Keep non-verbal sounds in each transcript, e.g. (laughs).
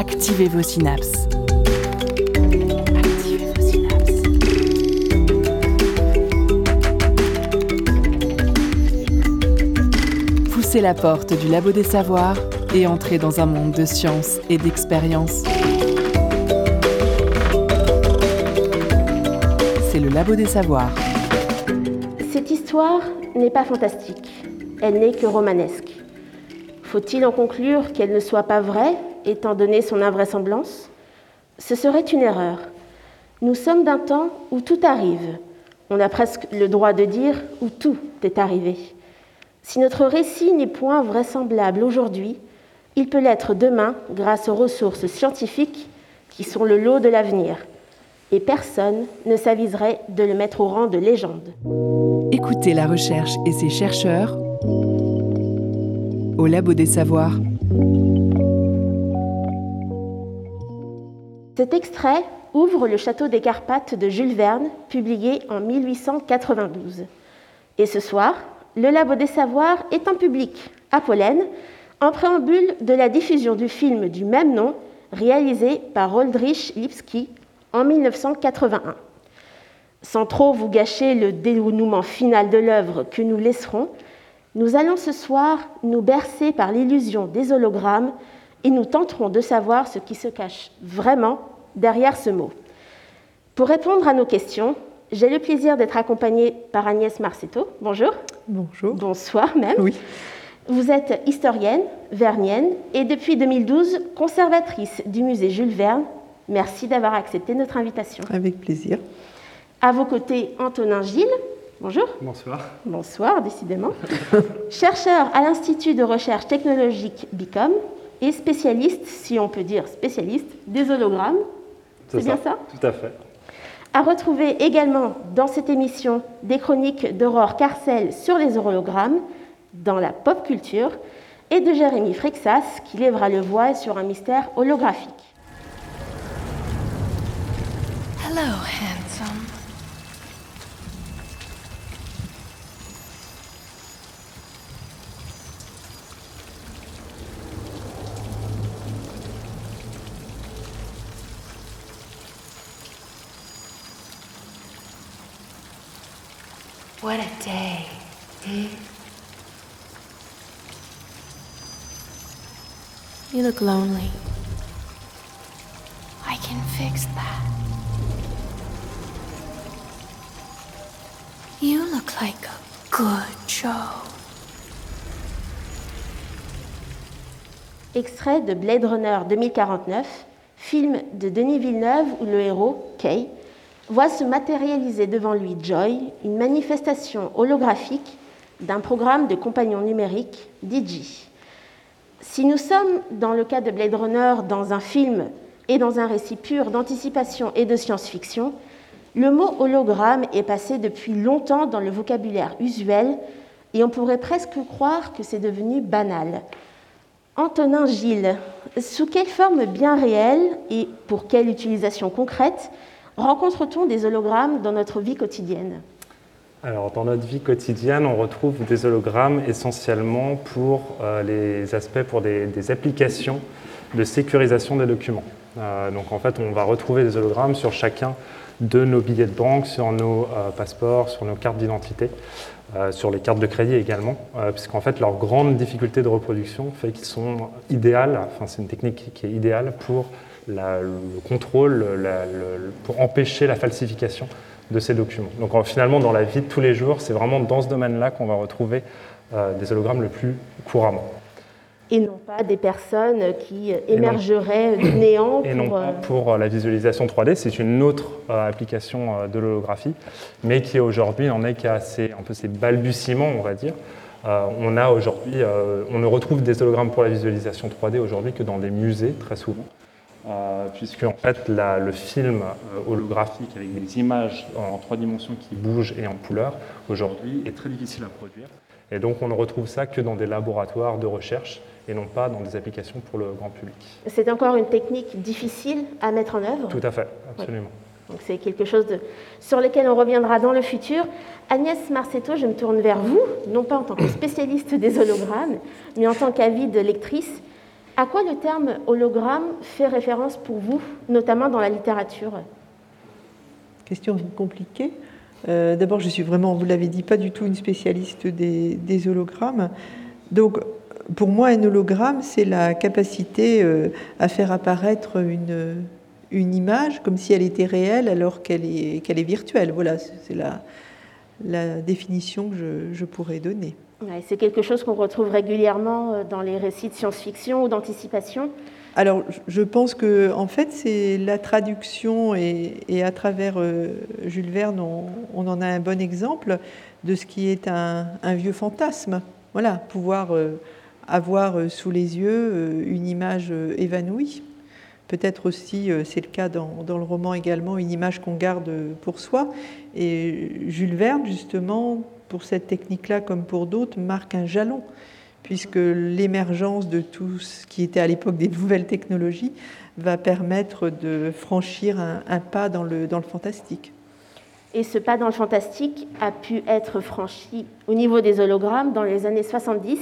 Activez vos synapses. Activez vos synapses. Poussez la porte du labo des savoirs et entrez dans un monde de science et d'expérience. C'est le labo des savoirs. Cette histoire n'est pas fantastique, elle n'est que romanesque. Faut-il en conclure qu'elle ne soit pas vraie, étant donné son invraisemblance Ce serait une erreur. Nous sommes d'un temps où tout arrive. On a presque le droit de dire où tout est arrivé. Si notre récit n'est point vraisemblable aujourd'hui, il peut l'être demain grâce aux ressources scientifiques qui sont le lot de l'avenir. Et personne ne s'aviserait de le mettre au rang de légende. Écoutez la recherche et ses chercheurs au Labo des Savoirs. Cet extrait ouvre Le Château des Carpates de Jules Verne, publié en 1892. Et ce soir, le Labo des Savoirs est en public à Pollen, en préambule de la diffusion du film du même nom, réalisé par Oldrich Lipski en 1981. Sans trop vous gâcher le dénouement final de l'œuvre que nous laisserons, nous allons ce soir nous bercer par l'illusion des hologrammes et nous tenterons de savoir ce qui se cache vraiment derrière ce mot. Pour répondre à nos questions, j'ai le plaisir d'être accompagnée par Agnès Marcetto. Bonjour. Bonjour. Bonsoir même. Oui. Vous êtes historienne, vernienne et depuis 2012 conservatrice du musée Jules Verne. Merci d'avoir accepté notre invitation. Avec plaisir. À vos côtés, Antonin Gilles. Bonjour. Bonsoir. Bonsoir, décidément. (laughs) Chercheur à l'Institut de recherche technologique BICOM et spécialiste, si on peut dire spécialiste, des hologrammes. C'est bien ça Tout à fait. À retrouver également dans cette émission des chroniques d'Aurore Carcel sur les hologrammes dans la pop culture et de Jérémy Frexas qui lèvera le voile sur un mystère holographique. Hello. You look lonely. I can fix that. You look like a good. Extrait de Blade Runner 2049, film de Denis Villeneuve où le héros, Kay, voit se matérialiser devant lui Joy, une manifestation holographique d'un programme de compagnons numériques, Digi. Si nous sommes, dans le cas de Blade Runner, dans un film et dans un récit pur d'anticipation et de science-fiction, le mot hologramme est passé depuis longtemps dans le vocabulaire usuel et on pourrait presque croire que c'est devenu banal. Antonin Gilles, sous quelle forme bien réelle et pour quelle utilisation concrète rencontre-t-on des hologrammes dans notre vie quotidienne? Alors, dans notre vie quotidienne, on retrouve des hologrammes essentiellement pour euh, les aspects, pour des, applications de sécurisation des documents. Euh, donc, en fait, on va retrouver des hologrammes sur chacun de nos billets de banque, sur nos euh, passeports, sur nos cartes d'identité, sur les cartes de crédit également, puisqu'en fait, leur grande difficulté de reproduction fait qu'ils sont idéales, enfin, c'est une technique qui est idéale pour le contrôle, pour empêcher la falsification de ces documents. Donc finalement, dans la vie de tous les jours, c'est vraiment dans ce domaine-là qu'on va retrouver euh, des hologrammes le plus couramment. Et non pas des personnes qui émergeraient du néant. Et non pas pour la visualisation 3D, c'est une autre euh, application euh, de l'holographie, mais qui aujourd'hui n'en est qu'à ses, un peu ses balbutiements, on va dire. Euh, on a aujourd'hui, on ne retrouve des hologrammes pour la visualisation 3D aujourd'hui que dans des musées, très souvent. Euh, puisque en fait la, le film euh, holographique avec des images en trois dimensions qui bougent et en couleur aujourd'hui est très difficile à produire. Et donc on ne retrouve ça que dans des laboratoires de recherche et non pas dans des applications pour le grand public. C'est encore une technique difficile à mettre en œuvre? Tout à fait, absolument. Donc c'est quelque chose de, sur lequel on reviendra dans le futur. Agnès Marcetto, je me tourne vers vous, non pas en tant que spécialiste des hologrammes, mais en tant qu'avide lectrice. À quoi le terme hologramme fait référence pour vous, notamment dans la littérature? Question compliquée. Euh, d'abord, je suis vraiment, vous l'avez dit, pas du tout une spécialiste des, hologrammes. Donc, pour moi, un hologramme, c'est la capacité euh, à faire apparaître une, image comme si elle était réelle alors qu'elle est, est virtuelle. Voilà, c'est la, la définition que je pourrais donner. C'est quelque chose qu'on retrouve régulièrement euh, dans les récits de science-fiction ou d'anticipation. Alors, je pense que, en fait, c'est la traduction et, à travers euh, Jules Verne, on, en a un bon exemple de ce qui est un, vieux fantasme. Voilà, pouvoir euh, avoir sous les yeux une image évanouie. Peut-être aussi, c'est le cas dans, le roman également, une image qu'on garde pour soi. Et Jules Verne, justement, pour cette technique-là, comme pour d'autres, marque un jalon, puisque l'émergence de tout ce qui était à l'époque des nouvelles technologies va permettre de franchir un, pas dans le, dans le fantastique. Et ce pas dans le fantastique a pu être franchi au niveau des hologrammes dans les années 70.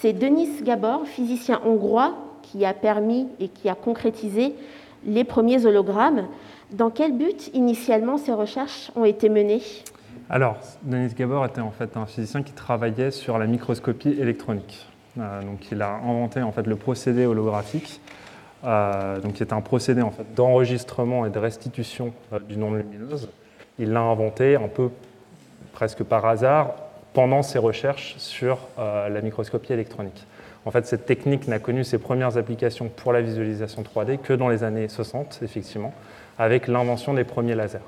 C'est Denis Gabor, physicien hongrois, qui a permis et qui a concrétisé les premiers hologrammes. Dans quel but initialement ces recherches ont été menées? Alors, Denis Gabor était en fait un physicien qui travaillait sur la microscopie électronique. Euh, donc, il a inventé en fait le procédé holographique, euh, donc qui est un procédé en fait d'enregistrement et de restitution euh, d'une onde lumineuse. Il l'a inventé un peu presque par hasard pendant ses recherches sur euh, la microscopie électronique. En fait, cette technique n'a connu ses premières applications pour la visualisation 3D que dans les années 60, effectivement, avec l'invention des premiers lasers.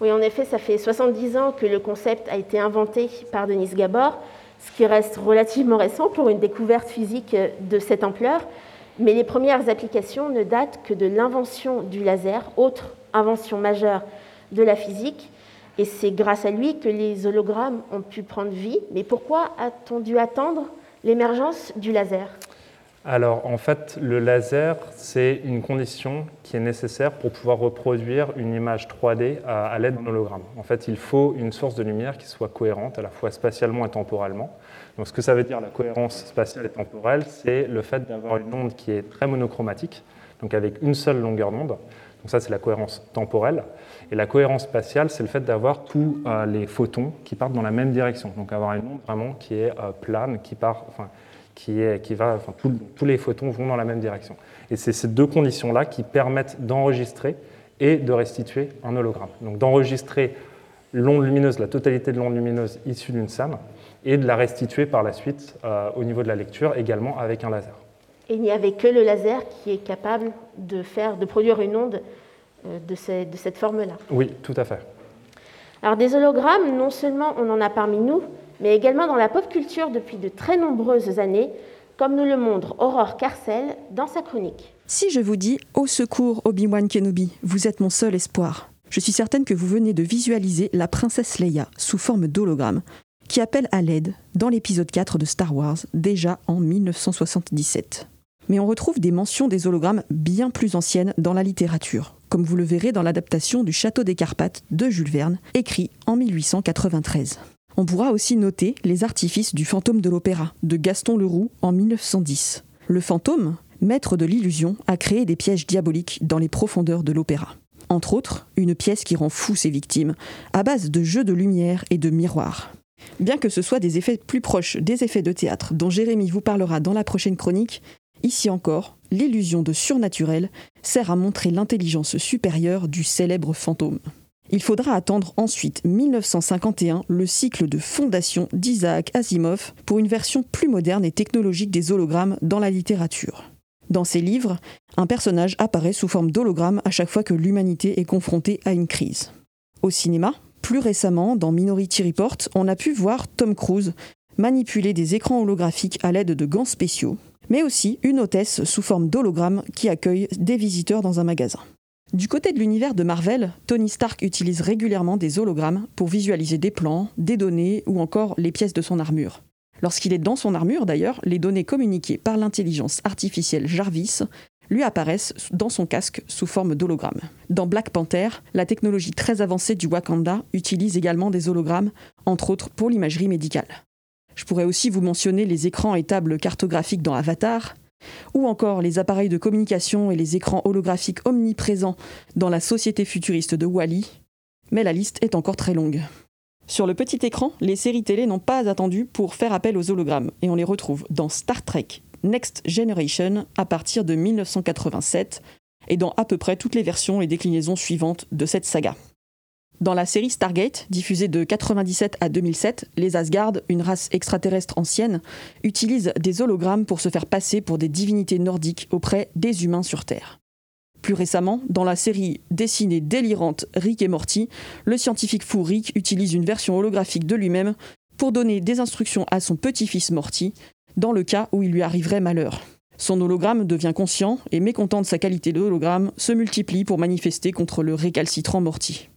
Oui, en effet, ça fait 70 ans que le concept a été inventé par Denis Gabor, ce qui reste relativement récent pour une découverte physique de cette ampleur. Mais les premières applications ne datent que de l'invention du laser, autre invention majeure de la physique. Et c'est grâce à lui que les hologrammes ont pu prendre vie. Mais pourquoi a-t-on dû attendre l'émergence du laser? Alors en fait, le laser, c'est une condition qui est nécessaire pour pouvoir reproduire une image 3D à, l'aide d'un hologramme. En fait, il faut une source de lumière qui soit cohérente à la fois spatialement et temporellement. Donc ce que ça veut dire la cohérence spatiale et temporelle, c'est le fait d'avoir une onde qui est très monochromatique, donc avec une seule longueur d'onde. Donc ça, c'est la cohérence temporelle. Et la cohérence spatiale, c'est le fait d'avoir tous euh, les photons qui partent dans la même direction. Donc avoir une onde vraiment qui est euh, plane, qui part, qui, est, qui va, enfin, tout, tous les photons vont dans la même direction. Et c'est ces deux conditions-là qui permettent d'enregistrer et de restituer un hologramme. Donc d'enregistrer l'onde lumineuse, la totalité de l'onde lumineuse issue d'une SAM, et de la restituer par la suite euh, au niveau de la lecture, également avec un laser. Et il n'y avait que le laser qui est capable de, faire, de produire une onde euh, de, ces, de cette forme-là. Oui, tout à fait. Alors des hologrammes, non seulement on en a parmi nous, mais également dans la pop culture depuis de très nombreuses années, comme nous le montre Aurore Carcel dans sa chronique. Si je vous dis Au secours, Obi-Wan Kenobi, vous êtes mon seul espoir, je suis certaine que vous venez de visualiser la princesse Leia sous forme d'hologramme, qui appelle à l'aide dans l'épisode 4 de Star Wars, déjà en 1977. Mais on retrouve des mentions des hologrammes bien plus anciennes dans la littérature, comme vous le verrez dans l'adaptation du Château des Carpates de Jules Verne, écrit en 1893. On pourra aussi noter les artifices du fantôme de l'opéra de Gaston Leroux en 1910. Le fantôme, maître de l'illusion, a créé des pièges diaboliques dans les profondeurs de l'opéra. Entre autres, une pièce qui rend fou ses victimes, à base de jeux de lumière et de miroirs. Bien que ce soit des effets plus proches des effets de théâtre dont Jérémy vous parlera dans la prochaine chronique, ici encore, l'illusion de surnaturel sert à montrer l'intelligence supérieure du célèbre fantôme. Il faudra attendre ensuite 1951 le cycle de fondation d'Isaac Asimov pour une version plus moderne et technologique des hologrammes dans la littérature. Dans ses livres, un personnage apparaît sous forme d'hologramme à chaque fois que l'humanité est confrontée à une crise. Au cinéma, plus récemment, dans Minority Report, on a pu voir Tom Cruise manipuler des écrans holographiques à l'aide de gants spéciaux, mais aussi une hôtesse sous forme d'hologramme qui accueille des visiteurs dans un magasin. Du côté de l'univers de Marvel, Tony Stark utilise régulièrement des hologrammes pour visualiser des plans, des données ou encore les pièces de son armure. Lorsqu'il est dans son armure, d'ailleurs, les données communiquées par l'intelligence artificielle Jarvis lui apparaissent dans son casque sous forme d'hologramme. Dans Black Panther, la technologie très avancée du Wakanda utilise également des hologrammes, entre autres pour l'imagerie médicale. Je pourrais aussi vous mentionner les écrans et tables cartographiques dans Avatar, ou encore les appareils de communication et les écrans holographiques omniprésents dans la société futuriste de Wally, mais la liste est encore très longue. Sur le petit écran, les séries télé n'ont pas attendu pour faire appel aux hologrammes, et on les retrouve dans Star Trek Next Generation à partir de 1987, et dans à peu près toutes les versions et déclinaisons suivantes de cette saga. Dans la série Stargate, diffusée de 97 à 2007, les Asgard, une race extraterrestre ancienne, utilisent des hologrammes pour se faire passer pour des divinités nordiques auprès des humains sur Terre. Plus récemment, dans la série dessinée délirante Rick et Morty, le scientifique fou Rick utilise une version holographique de lui-même pour donner des instructions à son petit-fils Morty, dans le cas où il lui arriverait malheur. Son hologramme devient conscient et, mécontent de sa qualité de hologramme, se multiplie pour manifester contre le récalcitrant Morty.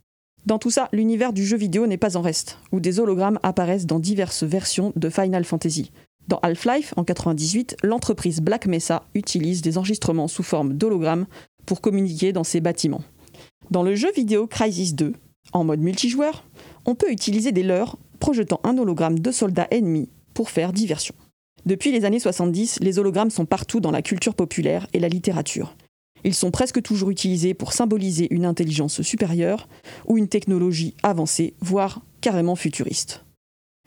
Dans tout ça, l'univers du jeu vidéo n'est pas en reste, où des hologrammes apparaissent dans diverses versions de Final Fantasy. Dans Half-Life, en 98, l'entreprise Black Mesa utilise des enregistrements sous forme d'hologrammes pour communiquer dans ses bâtiments. Dans le jeu vidéo Crisis 2, en mode multijoueur, on peut utiliser des leurres projetant un hologramme de soldats ennemis pour faire diversion. Depuis les années 70, les hologrammes sont partout dans la culture populaire et la littérature. Ils sont presque toujours utilisés pour symboliser une intelligence supérieure ou une technologie avancée, voire carrément futuriste.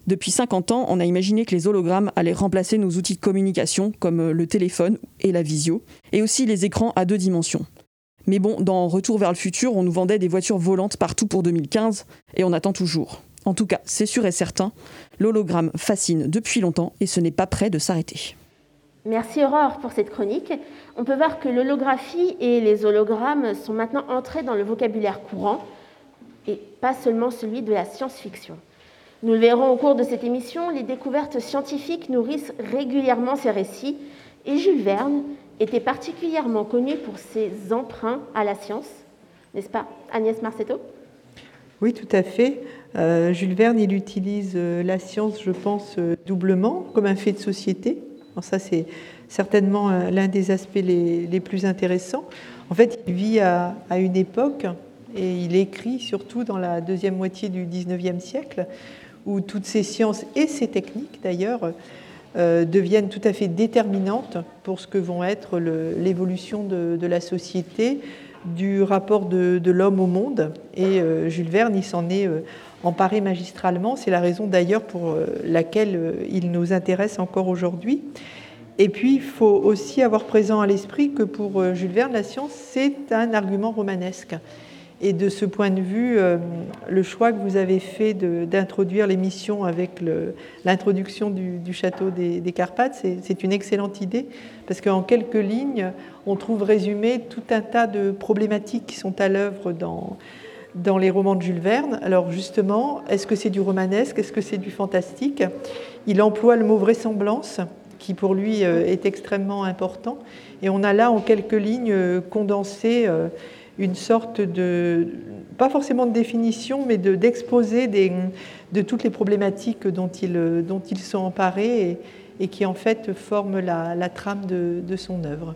Depuis 50 ans, on a imaginé que les hologrammes allaient remplacer nos outils de communication comme le téléphone et la visio, et aussi les écrans à deux dimensions. Mais bon, dans Retour vers le futur, on nous vendait des voitures volantes partout pour 2015, et on attend toujours. En tout cas, c'est sûr et certain, l'hologramme fascine depuis longtemps et ce n'est pas prêt de s'arrêter. Merci Aurore pour cette chronique. On peut voir que l'holographie et les hologrammes sont maintenant entrés dans le vocabulaire courant et pas seulement celui de la science-fiction. Nous le verrons au cours de cette émission, les découvertes scientifiques nourrissent régulièrement ces récits et Jules Verne était particulièrement connu pour ses emprunts à la science, n'est-ce pas Agnès Marcetto Oui, tout à fait. Euh, Jules Verne, il utilise euh, la science, je pense, euh, doublement, comme un fait de société. Ça, c'est certainement l'un des aspects les, plus intéressants. En fait, il vit à, une époque, et il écrit surtout dans la deuxième moitié du 19e siècle, où toutes ces sciences et ces techniques, d'ailleurs, deviennent tout à fait déterminantes pour ce que vont être l'évolution de, la société, du rapport de, de l'homme au monde. Et Jules Verne, il s'en est emparé magistralement. C'est la raison d'ailleurs pour euh, laquelle euh, il nous intéresse encore aujourd'hui. Et puis, il faut aussi avoir présent à l'esprit que pour euh, Jules Verne, la science, c'est un argument romanesque. Et de ce point de vue, le choix que vous avez fait d'introduire l'émission avec l'introduction du, château des, des Carpates, c'est une excellente idée, parce qu'en quelques lignes, on trouve résumé tout un tas de problématiques qui sont à l'œuvre dans, dans les romans de Jules Verne. Alors justement, est-ce que c'est du romanesque? Est-ce que c'est du fantastique? Il emploie le mot vraisemblance, qui pour lui euh, est extrêmement important. Et on a là en quelques lignes euh, condensé euh, une sorte de, pas forcément de définition, mais d'exposé de, toutes les problématiques dont ils, dont ils sont emparés et, qui en fait forment la, trame de son œuvre.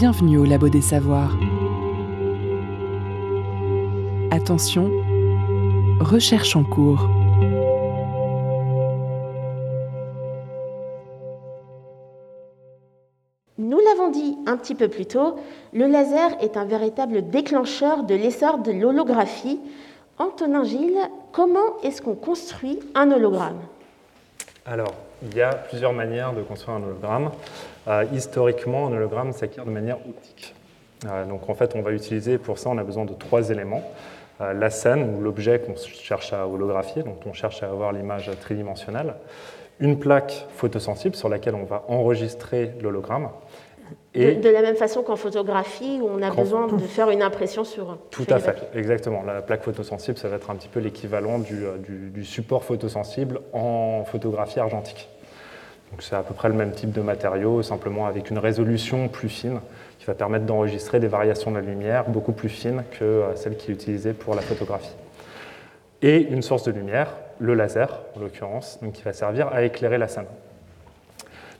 Bienvenue au Labo des Savoirs. Attention, recherche en cours. Nous l'avons dit un petit peu plus tôt, le laser est un véritable déclencheur de l'essor de l'holographie. Antonin Gilles, comment est-ce qu'on construit un hologramme? Alors, il y a plusieurs manières de construire un hologramme. Euh, historiquement, un hologramme s'acquiert de manière optique. Euh, donc en fait, on va utiliser pour ça, on a besoin de trois éléments. Euh, la scène ou l'objet qu'on cherche à holographier, donc on cherche à avoir l'image tridimensionnelle, une plaque photosensible sur laquelle on va enregistrer l'hologramme. Et de, la même façon qu'en photographie, où on a besoin de faire une impression sur. Tout à fait, exactement. La plaque photosensible, ça va être un petit peu l'équivalent du, du, support photosensible en photographie argentique. Donc c'est à peu près le même type de matériau, simplement avec une résolution plus fine, va permettre d'enregistrer des variations de la lumière beaucoup plus fines que euh, celles qui est utilisée pour la photographie. Et une source de lumière, le laser en l'occurrence, qui va servir à éclairer la scène.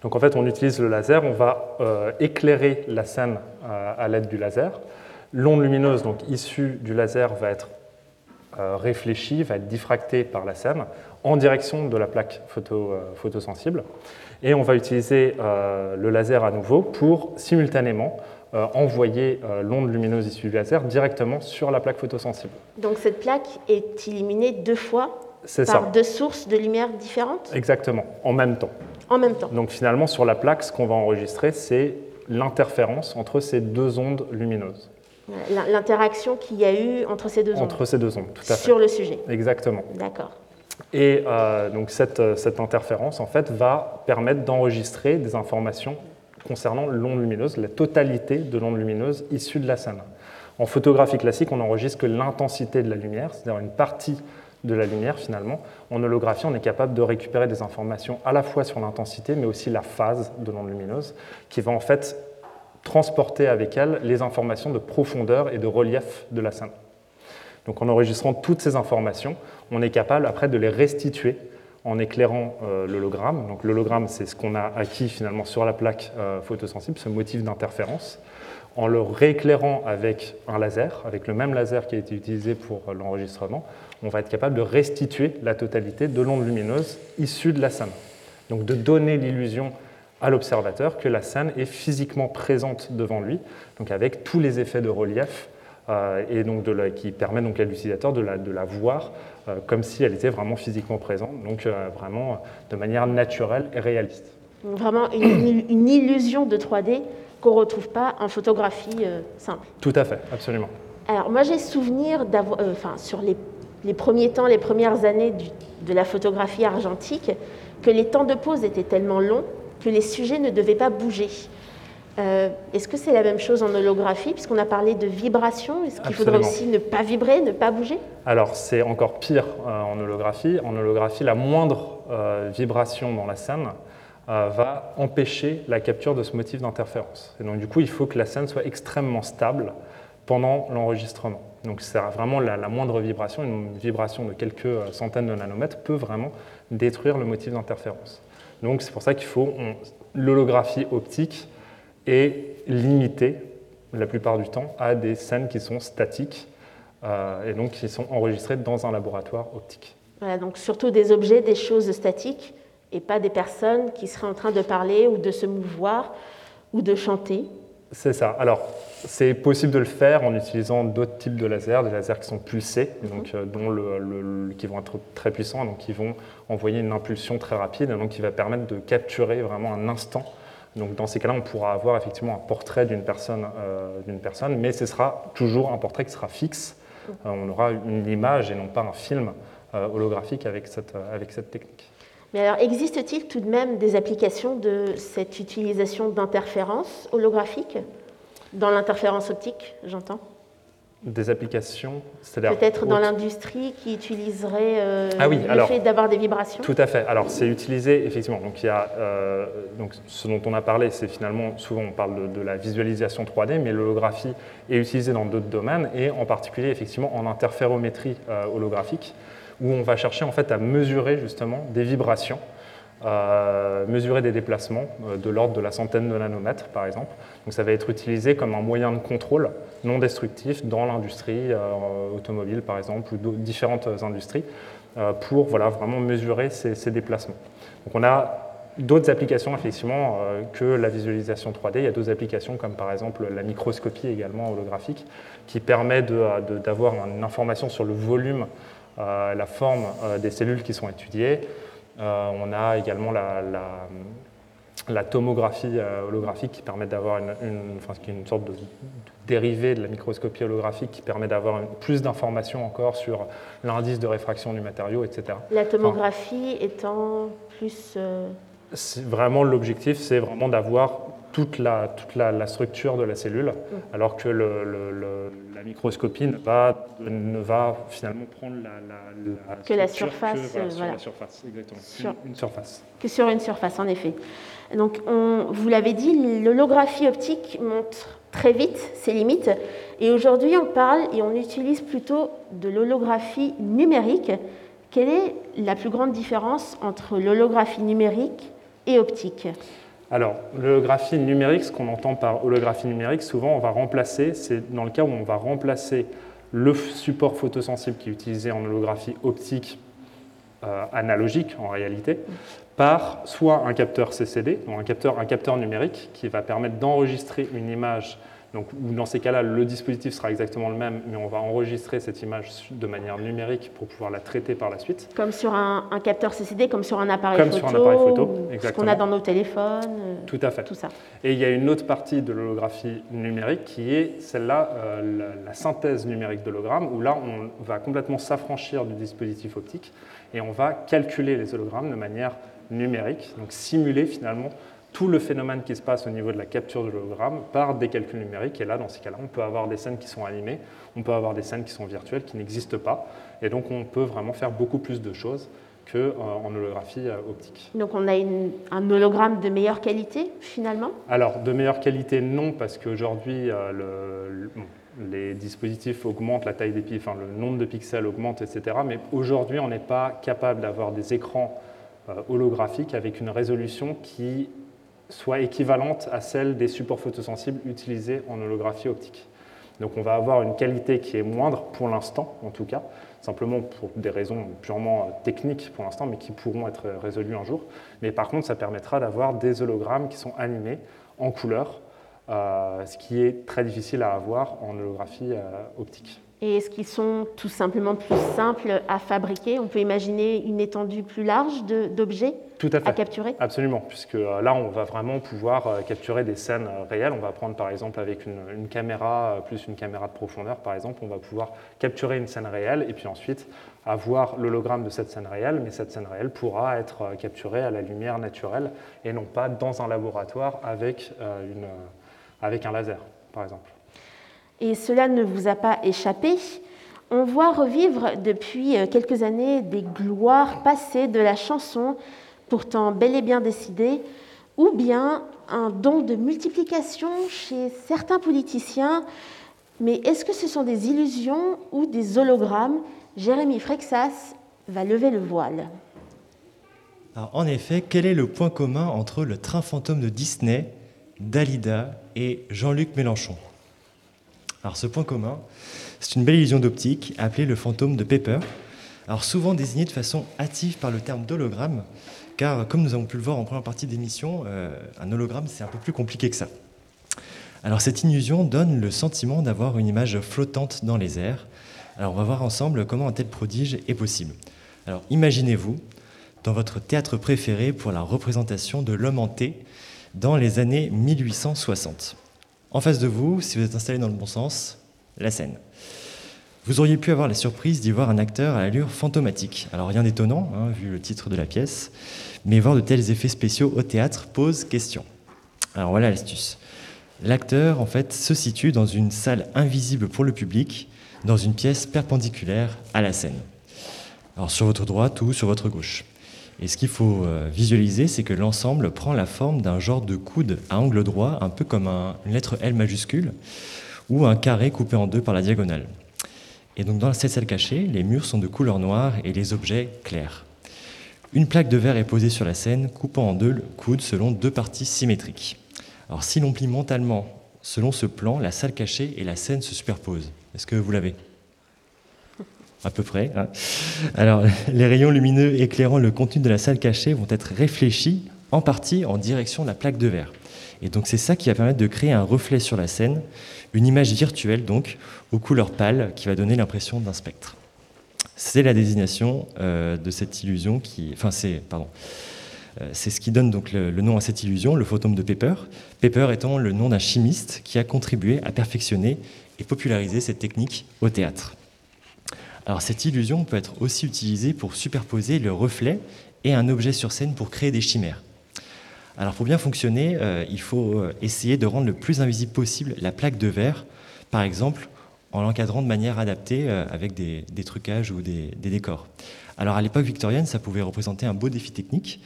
Donc en fait, on utilise le laser, on va euh, éclairer la scène euh, à l'aide du laser. L'onde lumineuse donc issue du laser va être réfléchie, va être diffractée par la scène en direction de la plaque photo, photosensible. Et on va utiliser le laser à nouveau pour simultanément envoyer l'onde lumineuse issue du laser directement sur la plaque photosensible. Donc cette plaque est illuminée deux fois par ça. deux sources de lumière différentes? Exactement, en même temps. En même temps. Donc finalement, sur la plaque, ce qu'on va enregistrer, c'est l'interférence entre ces deux ondes lumineuses. L'interaction qu'il y a eu entre ces deux ondes. Entre ces deux ondes, tout à fait. Sur le sujet. Exactement. D'accord. Et euh, donc cette, cette, interférence, en fait, va permettre d'enregistrer des informations concernant l'onde lumineuse, la totalité de l'onde lumineuse issue de la scène. En photographie classique, on n'enregistre que l'intensité de la lumière, c'est-à-dire une partie de la lumière finalement. En holographie, on est capable de récupérer des informations à la fois sur l'intensité, mais aussi la phase de l'onde lumineuse, qui va en fait transporter avec elle les informations de profondeur et de relief de la scène. Donc en enregistrant toutes ces informations, on est capable après de les restituer en éclairant euh, l'hologramme. Donc l'hologramme, c'est ce qu'on a acquis finalement sur la plaque euh, photosensible, ce motif d'interférence. En le rééclairant avec un laser, avec le même laser qui a été utilisé pour l'enregistrement, on va être capable de restituer la totalité de l'onde lumineuse issue de la scène. Donc de donner l'illusion à l'observateur que la scène est physiquement présente devant lui, donc avec tous les effets de relief et donc de qui permet donc à l'utilisateur de la, de la voir euh, comme si elle était vraiment physiquement présente, donc euh, vraiment de manière naturelle et réaliste. Vraiment une, une illusion de 3D qu'on ne retrouve pas en photographie euh, simple. Tout à fait, absolument. Alors moi j'ai souvenir d'avoir, euh, enfin sur les les premiers temps, les premières années du, de la photographie argentique, que les temps de pause étaient tellement longs que les sujets ne devaient pas bouger. Euh, Est-ce que c'est la même chose en holographie, puisqu'on a parlé de vibration? Est-ce qu'il faudrait aussi ne pas vibrer, ne pas bouger? Alors c'est encore pire euh, en holographie. En holographie, la moindre euh, vibration dans la scène va empêcher la capture de ce motif d'interférence. Et donc du coup, il faut que la scène soit extrêmement stable pendant l'enregistrement. Donc c'est vraiment la, la, moindre vibration, une vibration de quelques centaines de nanomètres peut vraiment détruire le motif d'interférence. Donc c'est pour ça qu'il faut l'holographie optique est limitée la plupart du temps à des scènes qui sont statiques euh, et donc qui sont enregistrées dans un laboratoire optique. Voilà, donc surtout des objets, des choses statiques et pas des personnes qui seraient en train de parler ou de se mouvoir ou de chanter. C'est ça. Alors, c'est possible de le faire en utilisant d'autres types de lasers, des lasers qui sont pulsés, donc, euh, dont le, le, qui vont être très puissants, donc qui vont envoyer une impulsion très rapide, donc qui va permettre de capturer vraiment un instant. Donc, dans ces cas-là, on pourra avoir effectivement un portrait d'une personne, euh, mais ce sera toujours un portrait qui sera fixe. Euh, on aura une image et non pas un film euh, holographique avec cette, avec cette technique. Mais alors, existe-t-il tout de même des applications de cette utilisation d'interférences holographiques? Dans l'interférence optique, j'entends Des applications Peut-être dans l'industrie qui utiliserait euh, ah oui, le alors, fait d'avoir des vibrations Tout à fait. Alors, c'est utilisé, effectivement. Donc, il y a, euh, donc, ce dont on a parlé, c'est finalement, souvent on parle de, de la visualisation 3D, mais l'holographie est utilisée dans d'autres domaines, et en particulier, effectivement, en interférométrie euh, holographique où on va chercher en fait à mesurer justement des vibrations, euh, mesurer des déplacements euh, de l'ordre de la centaine de nanomètres par exemple. Donc ça va être utilisé comme un moyen de contrôle non destructif dans l'industrie euh, automobile par exemple ou différentes industries euh, pour voilà, vraiment mesurer ces, déplacements. Donc on a d'autres applications effectivement euh, que la visualisation 3D. Il y a d'autres applications comme par exemple la microscopie également holographique qui permet d'avoir une information sur le volume euh, la forme euh, des cellules qui sont étudiées. Euh, on a également la, la, la tomographie holographique qui permet d'avoir une, une, enfin, une, sorte de, de dérivé de la microscopie holographique qui permet d'avoir plus d'informations encore sur l'indice de réfraction du matériau, etc. La tomographie enfin, étant plus... Vraiment, l'objectif, c'est vraiment d'avoir toute la, toute la, la structure de la cellule, alors que le- le- le- la microscopie ne va, ne va finalement prendre la, la, Que la surface, voilà, euh, sur voilà. la surface, exactement. Sur- Une, une surface. que sur une surface, en effet. Donc, on- vous l'avez dit, l'holographie optique montre très vite ses limites. Et aujourd'hui, on parle et on utilise plutôt de l'holographie numérique. Quelle est la plus grande différence entre l'holographie numérique et optique? Alors, l'holographie numérique, ce qu'on entend par holographie numérique, souvent on va remplacer, c'est dans le cas où on va remplacer le support photosensible qui est utilisé en holographie optique euh, analogique en réalité, par soit un capteur CCD, donc un capteur numérique qui va permettre d'enregistrer une image. Donc, où dans ces cas-là, le dispositif sera exactement le même, mais on va enregistrer cette image de manière numérique pour pouvoir la traiter par la suite. Comme sur un, un capteur CCD, comme sur un appareil Comme photo, sur un appareil photo, ou ce qu'on exactement. a dans nos téléphones, euh, Tout à fait. tout ça. Et il y a une autre partie de l'holographie numérique qui est celle-là, euh, la, la synthèse numérique d'hologramme, où là, on va complètement s'affranchir du dispositif optique et on va calculer les hologrammes de manière numérique, donc simuler finalement tout le phénomène qui se passe au niveau de la capture de l'hologramme par des calculs numériques. Et là, dans ces cas-là, on peut avoir des scènes qui sont animées, on peut avoir des scènes qui sont virtuelles, qui n'existent pas. Et donc, on peut vraiment faire beaucoup plus de choses qu'en holographie euh, optique. Donc on a une- un hologramme de meilleure qualité, finalement? Alors, de meilleure qualité, non, parce qu'aujourd'hui, euh, le- le- bon, les dispositifs augmentent, la taille des pi- enfin, le nombre de pixels augmente, etc. Mais aujourd'hui, on n'est pas capable d'avoir des écrans euh, holographiques avec une résolution qui soit équivalente à celle des supports photosensibles utilisés en holographie optique. Donc on va avoir une qualité qui est moindre pour l'instant, en tout cas, simplement pour des raisons purement euh, techniques pour l'instant, mais qui pourront être euh, résolues un jour. Mais par contre, ça permettra d'avoir des hologrammes qui sont animés en couleur, euh, ce qui est très difficile à avoir en holographie optique. Et est-ce qu'ils sont tout simplement plus simples à fabriquer? On peut imaginer une étendue plus large d'objets à capturer? Absolument, puisque euh, là, on va vraiment pouvoir euh, capturer des scènes euh, réelles. On va prendre par exemple avec une, une caméra, plus une caméra de profondeur par exemple, on va pouvoir capturer une scène réelle et puis ensuite avoir l'hologramme de cette scène réelle, mais cette scène réelle pourra être capturée à la lumière naturelle et non pas dans un laboratoire avec, une, avec un laser, par exemple. Et cela ne vous a pas échappé. On voit revivre depuis euh, quelques années des gloires passées de la chanson, pourtant bel et bien décidée, ou bien un don de multiplication chez certains politiciens. Mais est-ce que ce sont des illusions ou des hologrammes? Jérémy Frexas va lever le voile. En effet, quel est le point commun entre le train fantôme de Disney, Dalida et Jean-Luc Mélenchon? Alors ce point commun, c'est une belle illusion d'optique appelée le fantôme de Pepper, alors souvent désigné de façon hâtive par le terme d'hologramme, car comme nous avons pu le voir en première partie d'émission, euh, un hologramme c'est un peu plus compliqué que ça. Alors cette illusion donne le sentiment d'avoir une image flottante dans les airs. Alors on va voir ensemble comment un tel prodige est possible. Alors imaginez-vous dans votre théâtre préféré pour la représentation de l'homme hanté dans les années 1860. En face de vous, si vous êtes installé dans le bon sens, la scène. Vous auriez pu avoir la surprise d'y voir un acteur à l'allure fantomatique. Alors rien d'étonnant, hein, vu le titre de la pièce, mais voir de tels effets spéciaux au théâtre pose question. Alors voilà l'astuce. L'acteur, en fait, se situe dans une salle invisible pour le public, dans une pièce perpendiculaire à la scène. Alors sur votre droite ou sur votre gauche. Et ce qu'il faut euh, visualiser, c'est que l'ensemble prend la forme d'un genre de coude à angle droit, un peu comme un- une lettre L majuscule, ou un carré coupé en deux par la diagonale. Et donc dans cette salle cachée, les murs sont de couleur noire et les objets clairs. Une plaque de verre est posée sur la scène, coupant en deux le coude selon deux parties symétriques. Alors si l'on plie mentalement selon ce plan, la salle cachée et la scène se superposent. Est-ce que vous l'avez? À peu près. hein. Alors les rayons lumineux éclairant le contenu de la salle cachée vont être réfléchis en partie en direction de la plaque de verre. Et donc c'est ça qui va permettre de créer un reflet sur la scène, une image virtuelle donc aux couleurs pâles qui va donner l'impression d'un spectre. C'est la désignation euh, de cette illusion qui, enfin c'est, pardon, Euh, c'est ce qui donne donc le, nom à cette illusion, le photome de Pepper. Pepper étant le nom d'un chimiste qui a contribué à perfectionner et populariser cette technique au théâtre. Cette illusion peut être aussi utilisée pour superposer le reflet et un objet sur scène pour créer des chimères. Alors pour bien fonctionner, euh, il faut euh, essayer de rendre le plus invisible possible la plaque de verre, par exemple en l'encadrant de manière adaptée euh, avec des, trucages ou des, décors. Alors à l'époque victorienne, ça pouvait représenter un beau défi technique.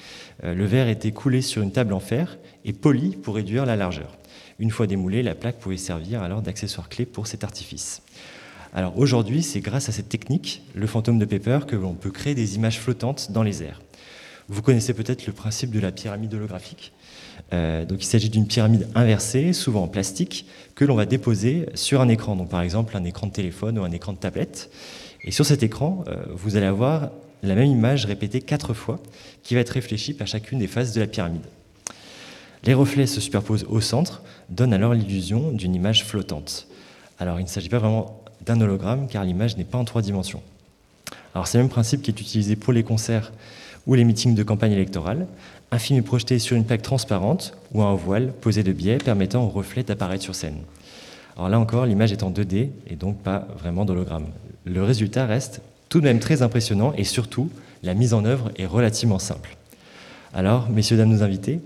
Le verre était coulé sur une table en fer et poli pour réduire la largeur. Une fois démoulé, la plaque pouvait servir alors d'accessoire clé pour cet artifice. Alors aujourd'hui, c'est grâce à cette technique, le fantôme de Paper, que l'on peut créer des images flottantes dans les airs. Vous connaissez peut-être le principe de la pyramide holographique. Euh, donc il s'agit d'une pyramide inversée, souvent en plastique, que l'on va déposer sur un écran. Par exemple un écran de téléphone ou un écran de tablette. Et sur cet écran, euh, vous allez avoir la même image répétée quatre fois, qui va être réfléchie par chacune des faces de la pyramide. Les reflets se superposent au centre, donnent alors l'illusion d'une image flottante. Alors il ne s'agit pas vraiment d'un hologramme, car l'image n'est pas en trois dimensions. Alors c'est le même principe qui est utilisé pour les concerts ou les meetings de campagne électorale. Un film est projeté sur une plaque transparente ou un voile posé de biais permettant au reflet d'apparaître sur scène. Alors là encore, l'image est en 2D et donc pas vraiment d'hologramme. Le résultat reste tout de même très impressionnant et surtout, la mise en œuvre est relativement simple. Alors, messieurs, dames, nos invités,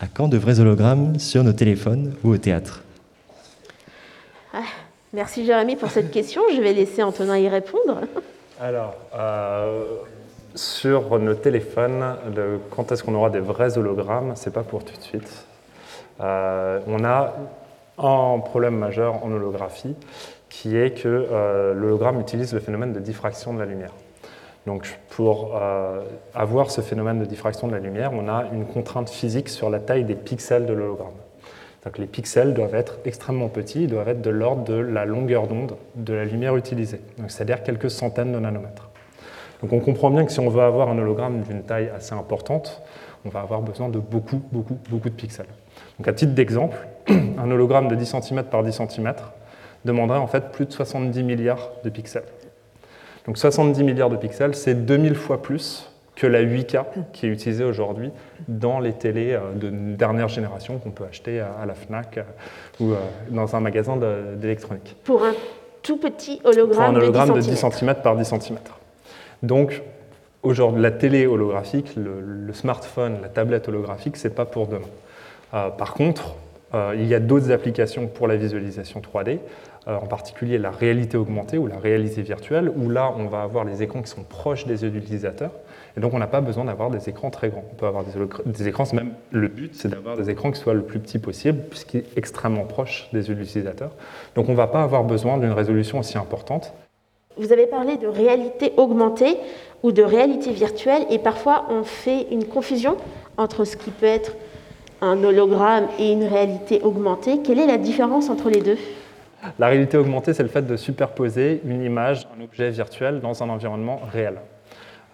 à quand de vrais hologrammes sur nos téléphones ou au théâtre? Merci Jérémy pour cette question. Je vais laisser Antonin y répondre. Alors, euh, sur nos téléphones, le- quand est-ce qu'on aura des vrais hologrammes C'est pas pour tout de suite. Euh, on a un problème majeur en holographie, qui est que euh, l'hologramme utilise le phénomène de diffraction de la lumière. Donc, pour avoir ce phénomène de diffraction de la lumière, on a une contrainte physique sur la taille des pixels de l'hologramme. Donc, les pixels doivent être extrêmement petits, ils doivent être de l'ordre de la longueur d'onde de la lumière utilisée, c'est-à-dire quelques centaines de nanomètres. Donc on comprend bien que si on veut avoir un hologramme d'une taille assez importante, on va avoir besoin de beaucoup, beaucoup, beaucoup de pixels. Donc à titre d'exemple, (clears throat) un hologramme de 10 cm par 10 cm demanderait en fait plus de 70 milliards de pixels. Donc 70 milliards de pixels, c'est 2000 fois plus que la 8K qui est utilisée aujourd'hui dans les télés euh, de dernière génération qu'on peut acheter à la FNAC euh, ou euh, dans un magasin d'électronique Pour un tout petit pour hologramme, un hologramme de de 10 10 cm. par 10 cm. Donc, aujourd'hui, la télé holographique, le, le smartphone, la tablette holographique, c'est pas pour demain. Euh, par contre, euh, il y a d'autres applications pour la visualisation 3D, euh, en particulier la réalité augmentée ou la réalité virtuelle, où là, on va avoir les écrans qui sont proches des yeux de l'utilisateur. Et donc, on n'a pas besoin d'avoir des écrans très grands. On peut avoir des, écrans, même le but, c'est d'avoir des écrans qui soient le plus petit possible, puisqu'il est extrêmement proche des yeux de l'utilisateur. Donc, on ne va pas avoir besoin d'une résolution aussi importante. Vous avez parlé de réalité augmentée ou de réalité virtuelle et parfois on fait une confusion entre ce qui peut être un hologramme et une réalité augmentée. Quelle est la différence entre les deux? La réalité augmentée, c'est le fait de superposer une image, un objet virtuel dans un environnement réel.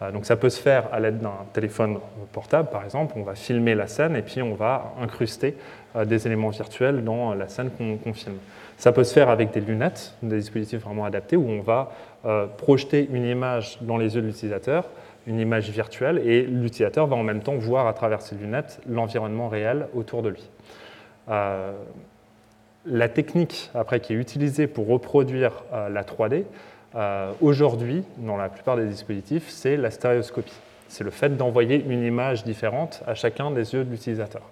Euh, Donc ça peut se faire à l'aide d'un téléphone portable, par exemple. On va filmer la scène et puis on va incruster euh, des éléments virtuels dans la scène qu'on qu'on filme. Ça peut se faire avec des lunettes, des dispositifs vraiment adaptés, où on va euh, projeter une image dans les yeux de l'utilisateur, une image virtuelle, et l'utilisateur va en même temps voir à travers ses lunettes l'environnement réel autour de lui. Euh, la technique après qui est utilisée pour reproduire euh, la 3D, euh, aujourd'hui, dans la plupart des dispositifs, c'est la stéréoscopie. C'est le fait d'envoyer une image différente à chacun des yeux de l'utilisateur.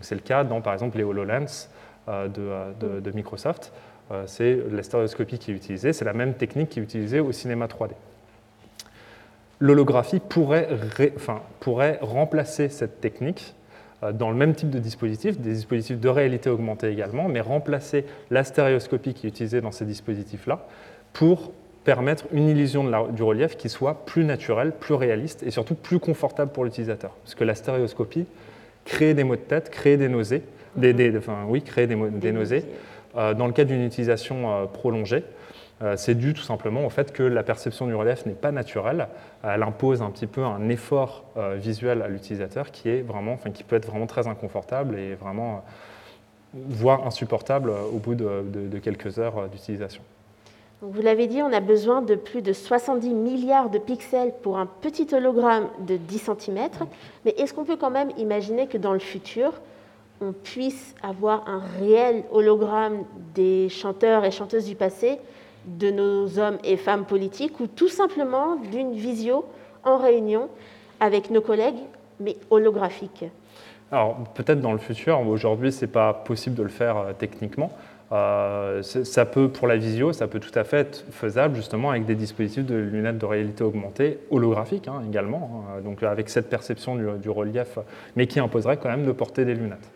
C'est le cas dans, par exemple, les HoloLens euh, de, Microsoft. Euh, c'est la stéréoscopie qui est utilisée. C'est la même technique qui est utilisée au cinéma 3D. L'holographie pourrait, enfin, pourrait remplacer cette technique dans le même type de dispositif, des dispositifs de réalité augmentée également, mais remplacer la stéréoscopie qui est utilisée dans ces dispositifs-là pour permettre une illusion de la- du relief qui soit plus naturelle, plus réaliste et surtout plus confortable pour l'utilisateur. Parce que la stéréoscopie crée des maux de tête, crée des nausées, des, des- enfin, oui, crée des, nausées. Euh, dans le cas d'une utilisation euh, prolongée, euh, c'est dû tout simplement au fait que la perception du relief n'est pas naturelle. Elle impose un petit peu un effort visuel à l'utilisateur qui est vraiment, enfin, qui peut être vraiment très inconfortable et vraiment, voire insupportable au bout de, de- de quelques heures d'utilisation. Vous l'avez dit, on a besoin de plus de 70 milliards de pixels pour un petit hologramme de 10 cm. Mais est-ce qu'on peut quand même imaginer que dans le futur, on puisse avoir un réel hologramme des chanteurs et chanteuses du passé, de nos hommes et femmes politiques, ou tout simplement d'une visio en réunion avec nos collègues, mais holographique Alors peut-être dans le futur, aujourd'hui c'est pas possible de le faire euh, techniquement. Euh, ça peut, pour la visio, ça peut tout à fait être faisable justement avec des dispositifs de lunettes de réalité augmentée holographiques hein, également, hein, donc avec cette perception du, relief, mais qui imposerait quand même de porter des lunettes.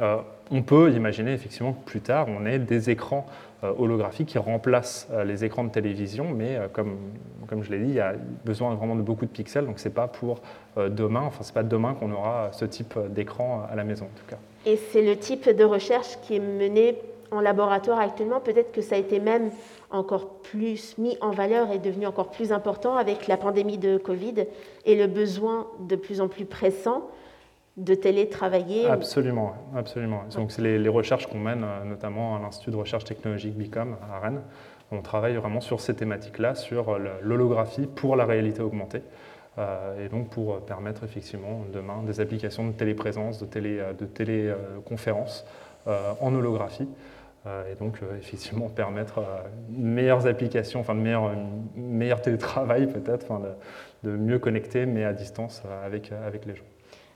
Euh, on peut imaginer effectivement que plus tard, on ait des écrans euh, holographiques qui remplacent les écrans de télévision, mais comme, comme je l'ai dit, il y a besoin vraiment de beaucoup de pixels, donc c'est pas pour demain, enfin c'est pas demain qu'on aura ce type d'écran à la maison en tout cas. Et c'est le type de recherche qui est mené en laboratoire actuellement, peut-être que ça a été même encore plus mis en valeur et devenu encore plus important avec la pandémie de Covid et le besoin de plus en plus pressant de télétravailler. Absolument, absolument. Donc c'est les, recherches qu'on mène euh, notamment à l'Institut de recherche technologique BICOM à Rennes. On travaille vraiment sur ces thématiques-là, sur l'holographie pour la réalité augmentée. Euh, et donc pour permettre effectivement demain des applications de téléprésence, de, télé, de téléconférence euh, en holographie. Euh, et donc euh, effectivement permettre euh, meilleures applications, enfin de meilleur, meilleur télétravail peut-être, de, mieux connecter mais à distance avec, avec les gens.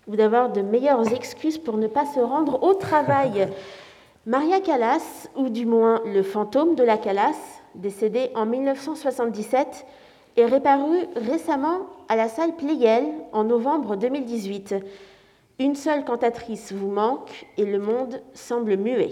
Ou d'avoir de meilleures excuses pour ne pas se rendre au travail. (laughs) Maria Callas, ou du moins le fantôme de la Callas, décédée en 1977, est réparu récemment à la salle Pleyel en novembre 2018. Une seule cantatrice vous manque et le monde semble muet.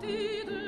ti de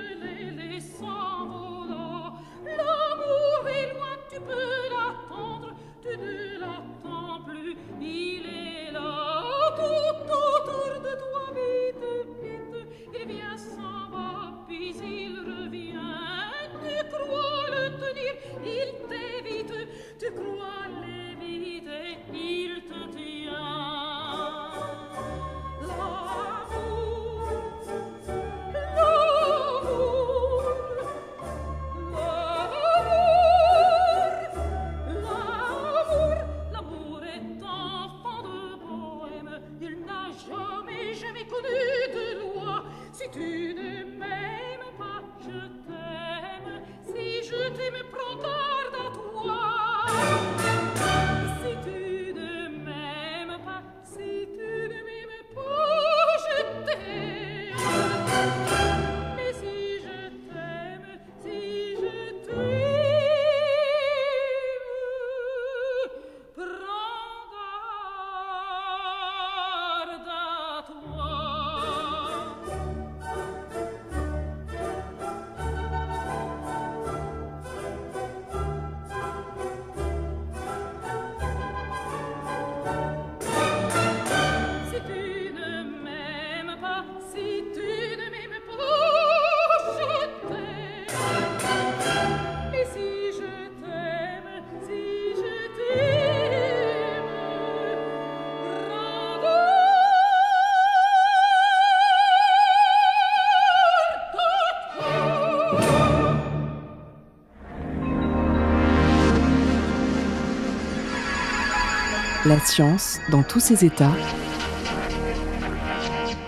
La science dans tous ses états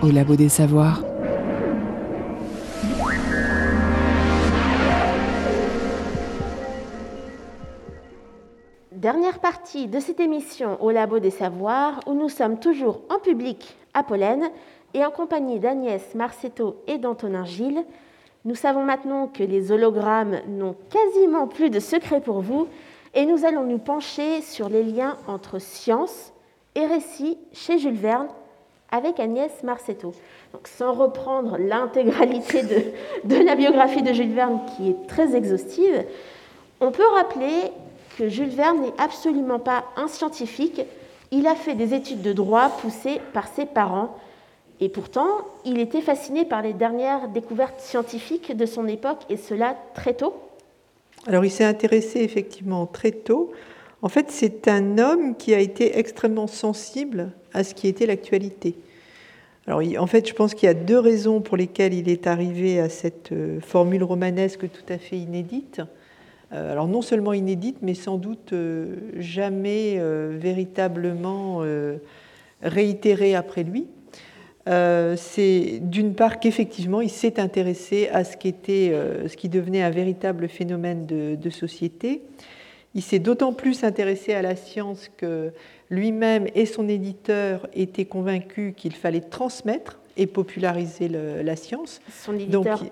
au labo des savoirs. Dernière partie de cette émission au Labo des Savoirs où nous sommes toujours en public à Pollen et en compagnie d'Agnès Marcetto et d'Antonin Gilles. Nous savons maintenant que les hologrammes n'ont quasiment plus de secret pour vous et nous allons nous pencher sur les liens entre science et récit chez Jules Verne avec Agnès Marcetto. Sans reprendre l'intégralité de, de la biographie de Jules Verne qui est très exhaustive, on peut rappeler que Jules Verne n'est absolument pas un scientifique. Il a fait des études de droit poussées par ses parents. Et pourtant, il était fasciné par les dernières découvertes scientifiques de son époque, et cela très tôt. Alors, il s'est intéressé effectivement très tôt. En fait, c'est un homme qui a été extrêmement sensible à ce qui était l'actualité. Alors, en fait, je pense qu'il y a deux raisons pour lesquelles il est arrivé à cette euh, formule romanesque tout à fait inédite. Euh, alors non seulement inédite, mais sans doute euh, jamais véritablement réitérée après lui. C'est d'une part qu'effectivement il s'est intéressé à ce qui, était, ce qui devenait un véritable phénomène de, de société. Il s'est d'autant plus intéressé à la science que lui-même et son éditeur étaient convaincus qu'il fallait transmettre et populariser le, la science. Son éditeur donc.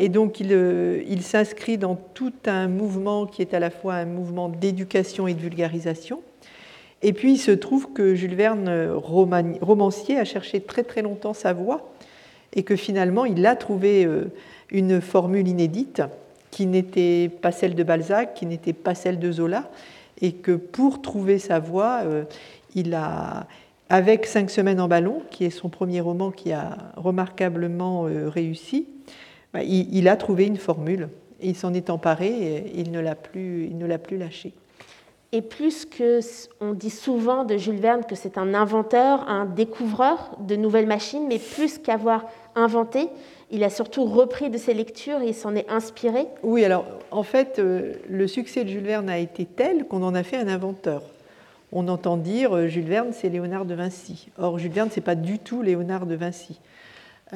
Et donc il, euh, il s'inscrit dans tout un mouvement qui est à la fois un mouvement d'éducation et de vulgarisation. Et puis il se trouve que Jules Verne, romancier, a cherché très très longtemps sa voix et que finalement il a trouvé euh, une formule inédite qui n'était pas celle de Balzac, qui n'était pas celle de Zola, et que pour trouver sa voix, euh, il a, avec Cinq semaines en ballon, qui est son premier roman qui a remarquablement euh, réussi, bah, il, a trouvé une formule. il s'en est emparé et il ne l'a plus, il ne l'a plus lâché. Et plus que on dit souvent de Jules Verne que c'est un inventeur, un découvreur de nouvelles machines, mais plus qu'avoir inventé, il a surtout repris de ses lectures et s'en est inspiré. Oui, alors en fait, euh, le succès de Jules Verne a été tel qu'on en a fait un inventeur on entend dire euh, Jules Verne, c'est Léonard de Vinci. Or, Jules Verne, ce n'est pas du tout Léonard de Vinci.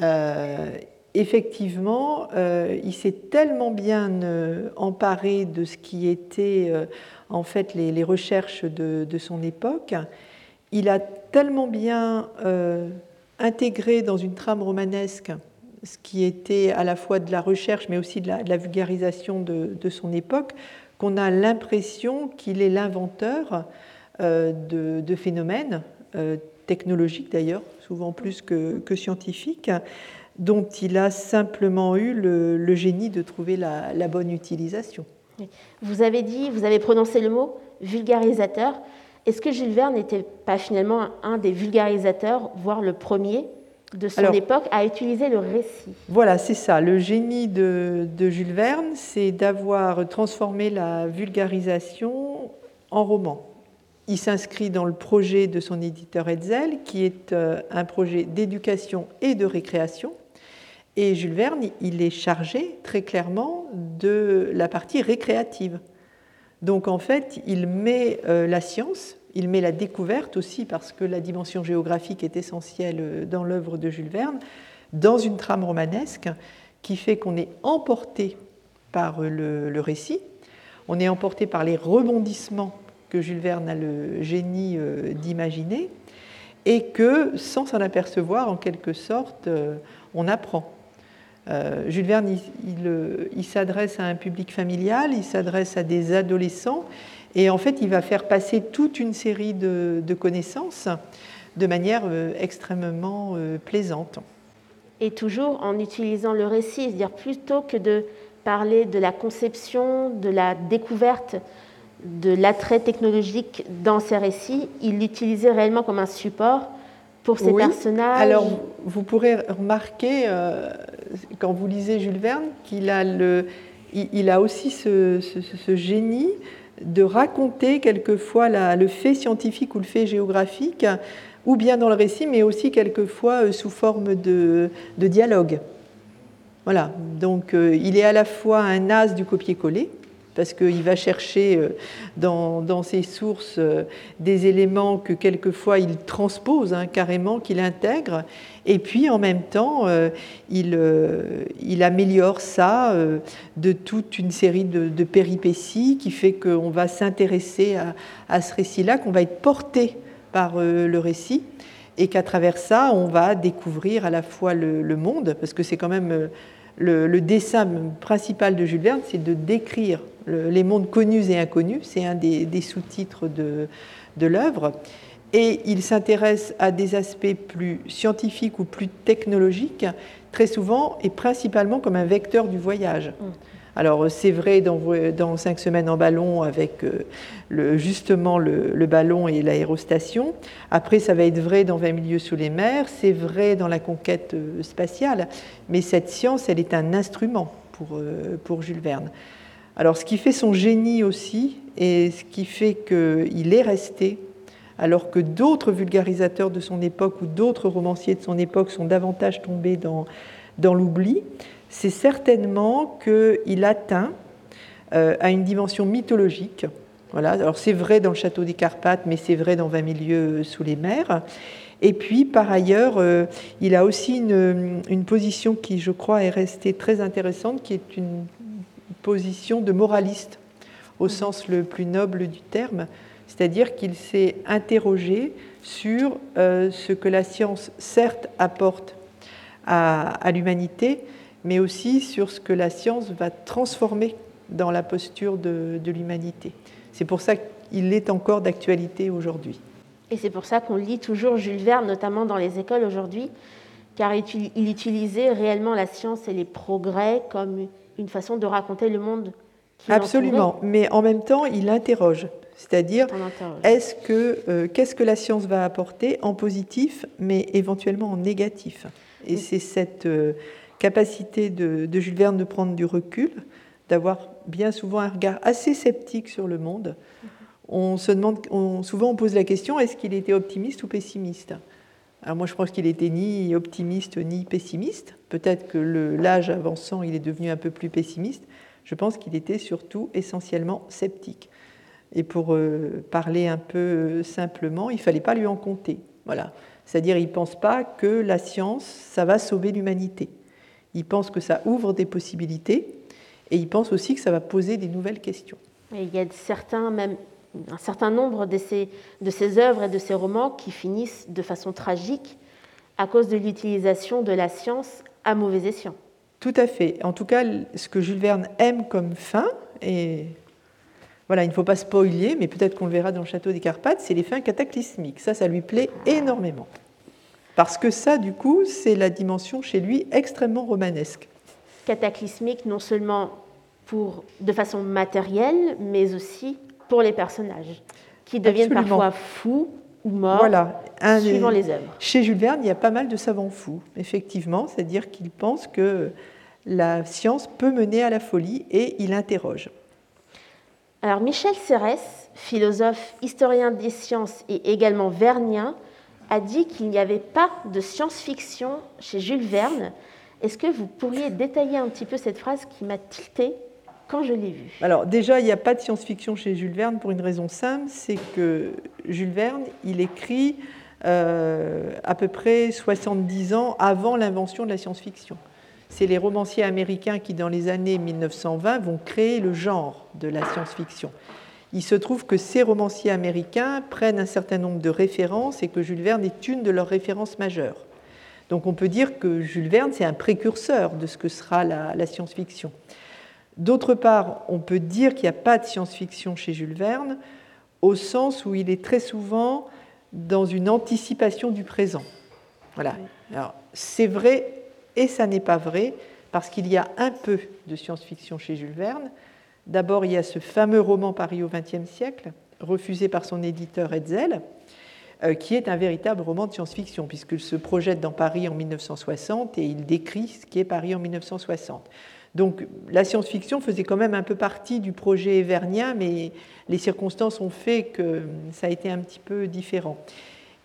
Euh, effectivement, il s'est tellement bien emparé de ce qui était en fait les, recherches de, son époque, il a tellement bien intégré dans une trame romanesque ce qui était à la fois de la recherche mais aussi de la, vulgarisation de, son époque, qu'on a l'impression qu'il est l'inventeur euh, de, phénomènes euh, technologiques d'ailleurs, souvent plus que, scientifiques, dont il a simplement eu le, génie de trouver la, bonne utilisation. Vous avez dit, vous avez prononcé le mot vulgarisateur. Est-ce que Jules Verne n'était pas finalement un des vulgarisateurs, voire le premier de son époque à utiliser le récit? Voilà, c'est ça. Le génie de, de Jules Verne, c'est d'avoir transformé la vulgarisation en roman. Il s'inscrit dans le projet de son éditeur Hetzel, qui est euh, un projet d'éducation et de récréation. Et Jules Verne, il est chargé très clairement de la partie récréative. Donc en fait, il met euh, la science, il met la découverte aussi, parce que la dimension géographique est essentielle euh, dans l'œuvre de Jules Verne, dans une trame romanesque qui fait qu'on est emporté par le, le récit, on est emporté par les rebondissements que Jules Verne a le génie euh, d'imaginer, et que sans s'en apercevoir, en quelque sorte, euh, on apprend. Euh, Jules Verne, il, s'adresse à un public familial, il s'adresse à des adolescents, et en fait, il va faire passer toute une série de, de connaissances de manière extrêmement plaisante. Et toujours en utilisant le récit, c'est-à-dire plutôt que de parler de la conception, de la découverte de l'attrait technologique dans ses récits, il l'utilisait réellement comme un support pour ses personnages. Alors, vous pourrez remarquer, euh, quand vous lisez Jules Verne, qu'il a, le, il, a aussi ce, génie de raconter quelquefois le fait scientifique ou le fait géographique, ou bien dans le récit, mais aussi quelquefois euh, sous forme de, dialogue. Voilà, donc euh, il est à la fois un as du copier-coller, parce qu'il va chercher euh, dans, ses sources des éléments que quelquefois il transpose hein, carrément, qu'il intègre, et puis en même temps, euh, il, améliore ça de toute une série de, péripéties qui fait qu'on va s'intéresser à, ce récit-là, qu'on va être porté par le récit et qu'à travers ça, on va découvrir à la fois le monde, parce que c'est quand même le, dessin principal de Jules Verne, c'est de décrire les mondes connus et inconnus. C'est un des, sous-titres de l'œuvre. Et il s'intéresse à des aspects plus scientifiques ou plus technologiques, très souvent et principalement comme un vecteur du voyage. Mm. Alors c'est vrai dans, dans, Cinq semaines en ballon avec euh, le, justement le, ballon et l'aérostation. Après ça va être vrai dans 20 milieux sous les mers, c'est vrai dans la conquête euh, spatiale. Mais cette science, elle est un instrument pour, euh, pour Jules Verne. Alors ce qui fait son génie aussi, et ce qui fait qu'il est resté, alors que d'autres vulgarisateurs de son époque ou d'autres romanciers de son époque sont davantage tombés dans, dans l'oubli, c'est certainement qu'il atteint euh, à une dimension mythologique. Voilà. Alors c'est vrai dans le château des Carpates, mais c'est vrai dans 20 milieux sous les mers. Et puis, par ailleurs, euh, il a aussi une, position qui, je crois, est restée très intéressante, qui est une position de moraliste, au sens le plus noble du terme, c'est-à-dire qu'il s'est interrogé sur euh, ce que la science, certes, apporte à l'humanité, mais aussi sur ce que la science va transformer dans la posture de, l'humanité. C'est pour ça qu'il est encore d'actualité aujourd'hui. Et c'est pour ça qu'on lit toujours Jules Verne, notamment dans les écoles aujourd'hui, car il utilisait réellement la science et les progrès comme une façon de raconter le monde. Qui Absolument, mais en même temps, il interroge. C'est-à-dire, est-ce que euh, qu'est-ce que la science va apporter en positif, mais éventuellement en négatif? Et c'est cette euh, capacité de, Jules Verne de prendre du recul, d'avoir bien souvent un regard assez sceptique sur le monde. On se demande, souvent on pose la question est-ce qu'il était optimiste ou pessimiste? Alors moi je pense qu'il était ni optimiste ni pessimiste. Peut-être que l'âge avançant il est devenu un peu plus pessimiste. Je pense qu'il était surtout essentiellement sceptique. Et pour euh, parler un peu euh, simplement, il fallait pas lui en compter. Voilà. C'est-à-dire, il ne pense pas que la science, ça va sauver l'humanité. Il pense que ça ouvre des possibilités et il pense aussi que ça va poser des nouvelles questions. il y a certains, même un certain nombre de ces, de ces œuvres et de ces romans qui finissent de façon tragique à cause de l'utilisation de la science à mauvais escient. Tout à fait. En tout cas, ce que Jules Verne aime comme fin, et voilà, il ne faut pas spoiler, mais peut-être qu'on le verra dans le Château des Carpates, c'est les fins cataclysmiques. Ça, ça lui plaît énormément. Parce que ça, du coup, c'est la dimension chez lui extrêmement romanesque. Cataclysmique non seulement pour, de façon matérielle, mais aussi pour les personnages, qui deviennent parfois fous ou morts, voilà. suivant les œuvres. Chez Jules Verne, il y a pas mal de savants fous, effectivement, c'est-à-dire qu'il pense que la science peut mener à la folie et il interroge. Alors Michel Serres, philosophe, historien des sciences et également vernien, a dit qu'il n'y avait pas de science-fiction chez Jules Verne. Est-ce que vous pourriez détailler un petit peu cette phrase qui m'a tilté quand je l'ai vue? Alors déjà, il n'y a pas de science-fiction chez Jules Verne pour une raison simple, c'est que Jules Verne, il écrit euh, à peu près 70 ans avant l'invention de la science-fiction. C'est les romanciers américains qui, dans les années 1920, vont créer le genre de la science-fiction il se trouve que ces romanciers américains prennent un certain nombre de références et que Jules Verne est une de leurs références majeures. Donc on peut dire que Jules Verne, c'est un précurseur de ce que sera la, science-fiction. D'autre part, on peut dire qu'il n'y a pas de science-fiction chez Jules Verne, au sens où il est très souvent dans une anticipation du présent. Voilà. Alors, c'est vrai et ça n'est pas vrai, parce qu'il y a un peu de science-fiction chez Jules Verne, D'abord, il y a ce fameux roman Paris au XXe siècle, refusé par son éditeur Hetzel, euh, qui est un véritable roman de science-fiction, puisqu'il se projette dans Paris en 1960 et il décrit ce qui est Paris en 1960. Donc la science-fiction faisait quand même un peu partie du projet vernien, mais les circonstances ont fait que ça a été un petit peu différent.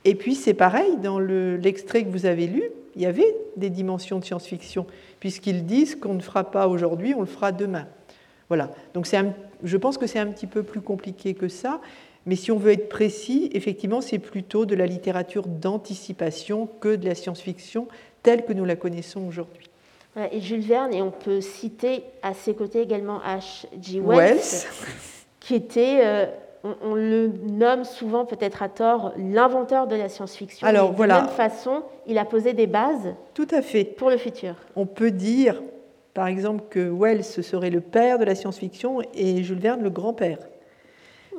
Et puis c'est pareil, dans l'extrait que vous avez lu, il y avait des dimensions de science-fiction, puisqu'ils disent qu'on ne fera pas aujourd'hui, on le fera demain. Voilà. Donc un- je pense que c'est un petit peu plus compliqué que ça. Mais si on veut être précis, effectivement, c'est plutôt de la littérature d'anticipation que de la science-fiction telle que nous la connaissons aujourd'hui. Et Jules Verne, et on peut citer à ses côtés également H.G. Wells, Wells, qui était, euh, on, on le nomme souvent peut-être à tort, l'inventeur de la science-fiction. Alors, voilà. De même façon, il a posé des bases tout à fait. pour le futur. On peut dire, par exemple, que Wells serait le père de la science-fiction et Jules Verne le grand-père.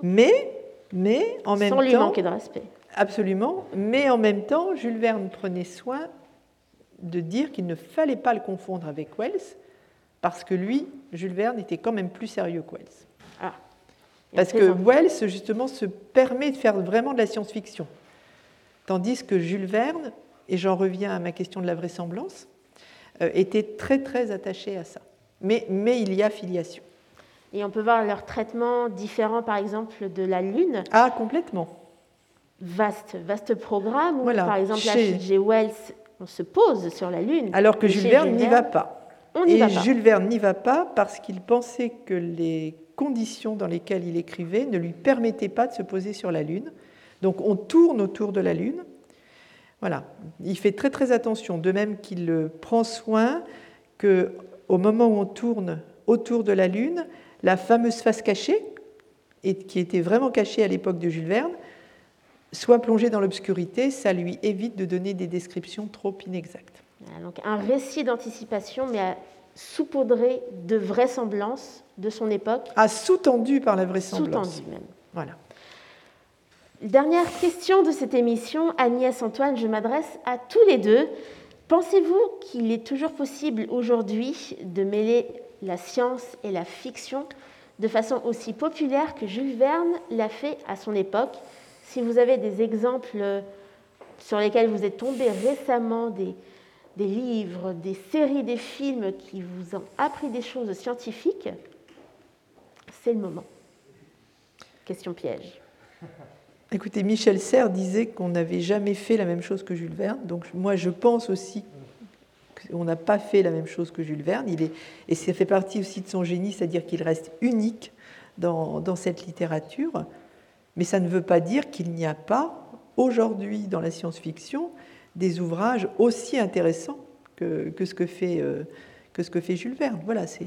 Mais, mais en même sans lui temps, manquer de respect. absolument, mais en même temps, Jules Verne prenait soin de dire qu'il ne fallait pas le confondre avec Wells, parce que lui, Jules Verne, était quand même plus sérieux que Wells. Ah. Parce que. Wells, justement, se permet de faire vraiment de la science-fiction. Tandis que Jules Verne, et j'en reviens à ma question de la vraisemblance, euh, était très, très attaché à ça. Mais, mais il y a filiation. Et on peut voir leur traitement différent, par exemple, de la Lune. Ah, complètement. Vaste, vaste programme où, Voilà, par exemple, chez- H.G. Wells, on se pose sur la Lune. Alors que Jules Verne n'y va pas. On Et va pas. Jules Verne n'y va pas parce qu'il pensait que les conditions dans lesquelles il écrivait ne lui permettaient pas de se poser sur la Lune. Donc on tourne autour de la Lune. Voilà. Il fait très très attention, de même qu'il prend soin que au moment où on tourne autour de la Lune, la fameuse face cachée, et qui était vraiment cachée à l'époque de Jules Verne, soit plongée dans l'obscurité, ça lui évite de donner des descriptions trop inexactes. Donc un récit d'anticipation, mais à- saupoudré de vraisemblance de son époque, Ah, sous-tendu par la vraisemblance. sous-tendu même. Voilà. Dernière question de cette émission, Agnès Antoine, je m'adresse à tous les deux. Pensez-vous qu'il est toujours possible aujourd'hui de mêler la science et la fiction de façon aussi populaire que Jules Verne l'a fait à son époque? Si vous avez des exemples sur lesquels vous êtes tombé récemment, des, des livres, des séries, des films qui vous ont appris des choses scientifiques, le moment. Question piège. (laughs) Écoutez, Michel Serres disait qu'on n'avait jamais fait la même chose que Jules Verne. Donc moi, je pense aussi qu'on n'a pas fait la même chose que Jules Verne. Il est, et ça fait partie aussi de son génie, c'est-à-dire qu'il reste unique dans, dans cette littérature. Mais ça ne veut pas dire qu'il n'y a pas aujourd'hui dans la science-fiction des ouvrages aussi intéressants que, que ce, que, fait, euh, que ce que fait Jules Verne. Voilà, c'est.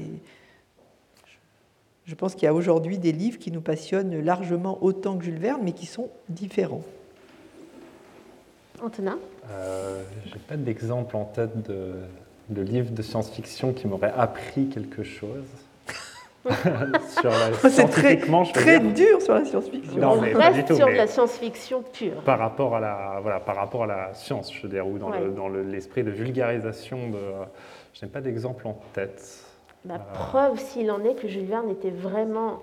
Je pense qu'il y a aujourd'hui des livres qui nous passionnent largement autant que Jules Verne, mais qui sont différents. Antonin? Euh, J'ai pas d'exemple en tête de, de livre de science-fiction qui m'aurait appris quelque chose. (laughs) sur la, C'est très, très dur sur la science-fiction. Non, On mais pas reste du tout, sur mais- de la science-fiction pure. par rapport à la, voilà, par rapport à la science, je veux dire, ou dans le- Ouais. dans le- l'esprit de vulgarisation de. Je n'ai pas d'exemple en tête. La preuve, s'il en est, que Jules Verne était vraiment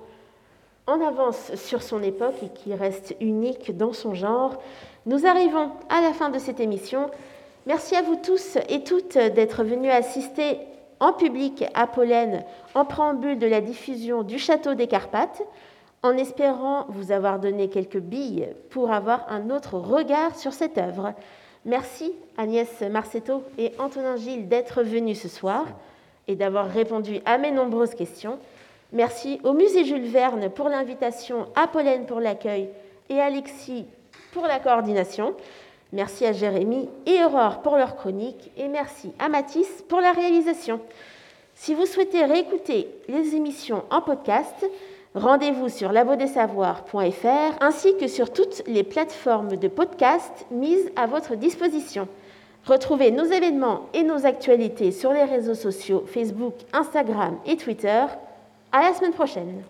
en avance sur son époque et qui reste unique dans son genre. Nous arrivons à la fin de cette émission. Merci à vous tous et toutes d'être venus assister en public à Pollen en préambule de la diffusion du Château des Carpates, en espérant vous avoir donné quelques billes pour avoir un autre regard sur cette œuvre. Merci Agnès Marcetto et Antonin Gilles d'être venus ce soir et d'avoir répondu à mes nombreuses questions. Merci au musée Jules Verne pour l'invitation, à Pollen pour l'accueil et à Alexis pour la coordination. Merci à Jérémy et Aurore pour leur chronique et merci à Mathis pour la réalisation. Si vous souhaitez réécouter les émissions en podcast, rendez-vous sur labodesavoirs.fr ainsi que sur toutes les plateformes de podcast mises à votre disposition. Retrouvez nos événements et nos actualités sur les réseaux sociaux Facebook, Instagram et Twitter. À la semaine prochaine.